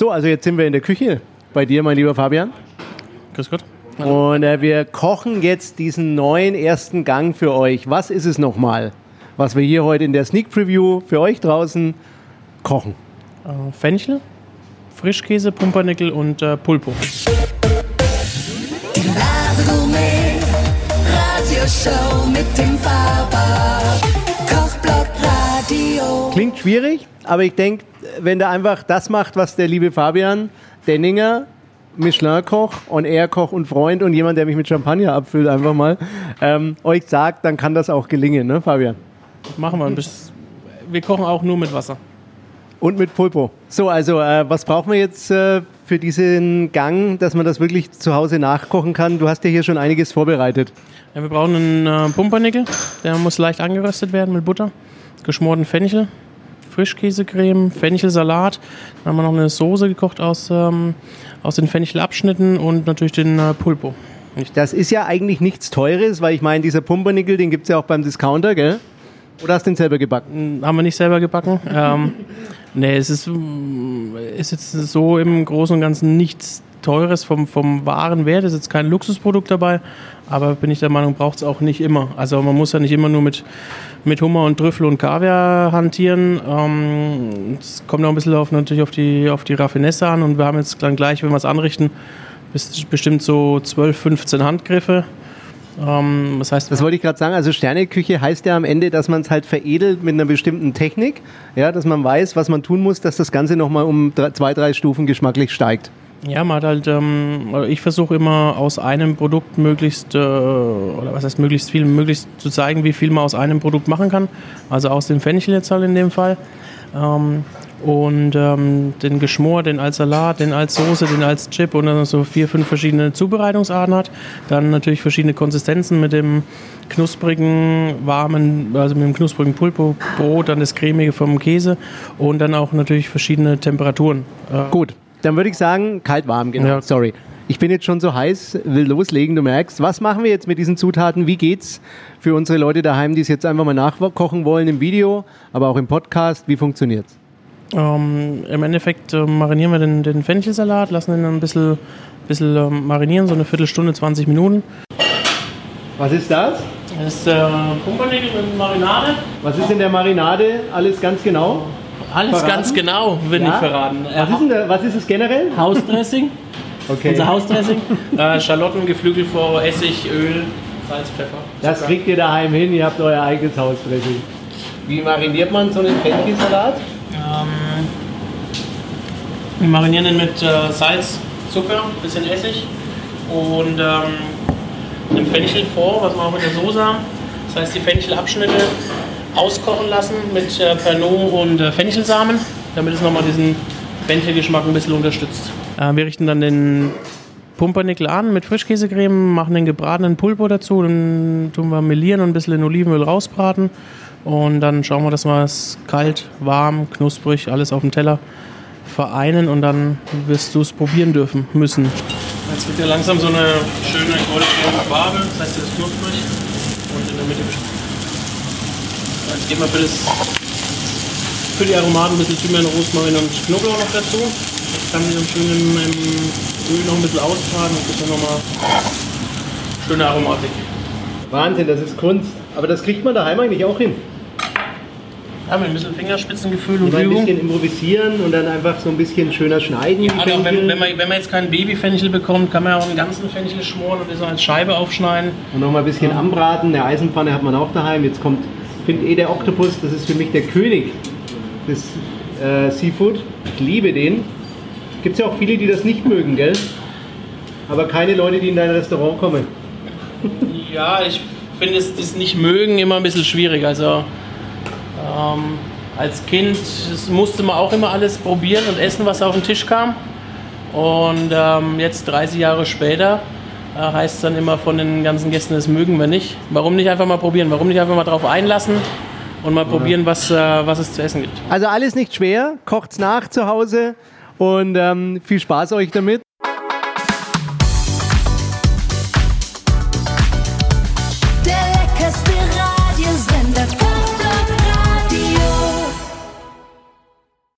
So, also jetzt sind wir in der Küche bei dir, mein lieber Fabian. Grüß Gott. Und äh, wir kochen jetzt diesen neuen ersten Gang für euch. Was ist es nochmal, was wir hier heute in der Sneak Preview für euch draußen kochen? Äh, Fenchel, Frischkäse, Pumpernickel und äh, Pulpo. Die Ladegourmet Radioshow mit dem Faber Radio. Klingt schwierig, aber ich denke, wenn der einfach das macht, was der liebe Fabian Denninger, Michelin-Koch, On-Air-Koch und Freund und jemand, der mich mit Champagner abfüllt, einfach mal, ähm, euch sagt, dann kann das auch gelingen, ne, Fabian? Machen wir ein bisschen. Wir kochen auch nur mit Wasser. Und mit Pulpo. So, also, äh, was brauchen wir jetzt äh, für diesen Gang, dass man das wirklich zu Hause nachkochen kann? Du hast ja hier schon einiges vorbereitet. Ja, wir brauchen einen äh, Pumpernickel. Der muss leicht angeröstet werden mit Butter. Geschmorten Fenchel, Frischkäsecreme, Fenchelsalat. Dann haben wir noch eine Soße gekocht aus, ähm, aus den Fenchelabschnitten und natürlich den äh, Pulpo. Das ist ja eigentlich nichts Teures, weil ich meine, dieser Pumpernickel, den gibt es ja auch beim Discounter, gell? Oder hast du den selber gebacken? Haben wir nicht selber gebacken. ähm, nee, es ist, mm, ist jetzt so im Großen und Ganzen nichts Teures vom, vom wahren Wert. Ist jetzt kein Luxusprodukt dabei, aber bin ich der Meinung, braucht es auch nicht immer. Also man muss ja nicht immer nur mit, mit Hummer und Trüffel und Kaviar hantieren. Ähm, es kommt auch ein bisschen auf, natürlich auf die, auf die Raffinesse an und wir haben jetzt dann gleich, wenn wir es anrichten, bestimmt so 12, 15 Handgriffe. Ähm, das heißt, Das wollte ich gerade sagen. Also Sterneküche heißt ja am Ende, dass man es halt veredelt mit einer bestimmten Technik. Ja, dass man weiß, was man tun muss, dass das Ganze nochmal um drei, zwei, drei Stufen geschmacklich steigt. Ja, man hat halt, ähm, ich versuche immer aus einem Produkt möglichst, äh, oder was heißt möglichst viel, möglichst zu zeigen, wie viel man aus einem Produkt machen kann. Also aus dem Fenchel jetzt halt in dem Fall. Ähm, und ähm, den Geschmor, den als Salat, den als Soße, den als Chip und dann so vier, fünf verschiedene Zubereitungsarten hat. Dann natürlich verschiedene Konsistenzen mit dem knusprigen, warmen, also mit dem knusprigen Pulpo-Brot, dann das cremige vom Käse und dann auch natürlich verschiedene Temperaturen. Äh, Gut, dann würde ich sagen, kalt-warm, genau. Ja. Sorry. Ich bin jetzt schon so heiß, will loslegen, du merkst. Was machen wir jetzt mit diesen Zutaten? Wie geht's für unsere Leute daheim, die es jetzt einfach mal nachkochen wollen im Video, aber auch im Podcast? Wie funktioniert's? Ähm, Im Endeffekt äh, marinieren wir den, den Fenchelsalat, lassen ihn ein bisschen, bisschen ähm, marinieren, so eine Viertelstunde, 20 Minuten. Was ist das? Das ist äh, Pumpernickel mit Marinade. Was ist in der Marinade? Alles ganz genau? Alles Verraten? ganz genau, will Ja? ich verraten. Was ist, denn da, was ist es generell? Hausdressing, Okay. unser Hausdressing. äh, Schalotten, Geflügelfrau, Essig, Öl, Salz, Pfeffer. Das Zucker. kriegt ihr daheim hin, ihr habt euer eigenes Hausdressing. Wie mariniert man so einen Fenchelsalat? Ähm, wir marinieren den mit äh, Salz, Zucker, bisschen Essig und ähm, dem Fenchel vor, was wir auch in der Soße haben. Das heißt, die Fenchelabschnitte auskochen lassen mit äh, Pernod und äh, Fenchelsamen, damit es nochmal diesen Fenchelgeschmack ein bisschen unterstützt. Äh, wir richten dann den Pumpernickel an mit Frischkäsecreme, machen den gebratenen Pulpo dazu, dann tun wir melieren und ein bisschen in Olivenöl rausbraten. Und dann schauen wir, dass wir es kalt, warm, knusprig, alles auf dem Teller vereinen und dann wirst du es probieren dürfen müssen. Jetzt wird ja langsam so eine schöne goldgelbe Farbe, das heißt, es ist knusprig und in der Mitte Jetzt geben wir für, das, für die Aromaten ein bisschen Thymian, Rosmarin und Knoblauch noch dazu. Das kann sich dann schön im, im Öl noch ein bisschen ausbraten und gibt dann nochmal schöne Aromatik. Wahnsinn, das ist Kunst. Aber das kriegt man daheim eigentlich auch hin. Ja, mit ein bisschen Fingerspitzengefühl und Immer ein Übung. bisschen improvisieren und dann einfach so ein bisschen schöner schneiden. Ja, also wenn, wenn, man, wenn man jetzt keinen Babyfenchel bekommt, kann man ja auch einen ganzen Fenchel schmoren und das als Scheibe aufschneiden. Und noch mal ein bisschen anbraten. Eine Eisenpfanne hat man auch daheim. Jetzt kommt, finde eh der Oktopus, das ist für mich der König des äh, Seafood. Ich liebe den. Gibt es ja auch viele, die das nicht mögen, gell? Aber keine Leute, die in dein Restaurant kommen. Ja, ich finde es das nicht mögen immer ein bisschen schwierig. Also ähm, als Kind musste man auch immer alles probieren und essen, was auf den Tisch kam. Und ähm, jetzt 30 Jahre später heißt es dann immer von den ganzen Gästen, das mögen wir nicht. Warum nicht einfach mal probieren? Warum nicht einfach mal drauf einlassen und mal probieren, was, äh, was es zu essen gibt? Also alles nicht schwer. Kocht's nach zu Hause und ähm, viel Spaß euch damit.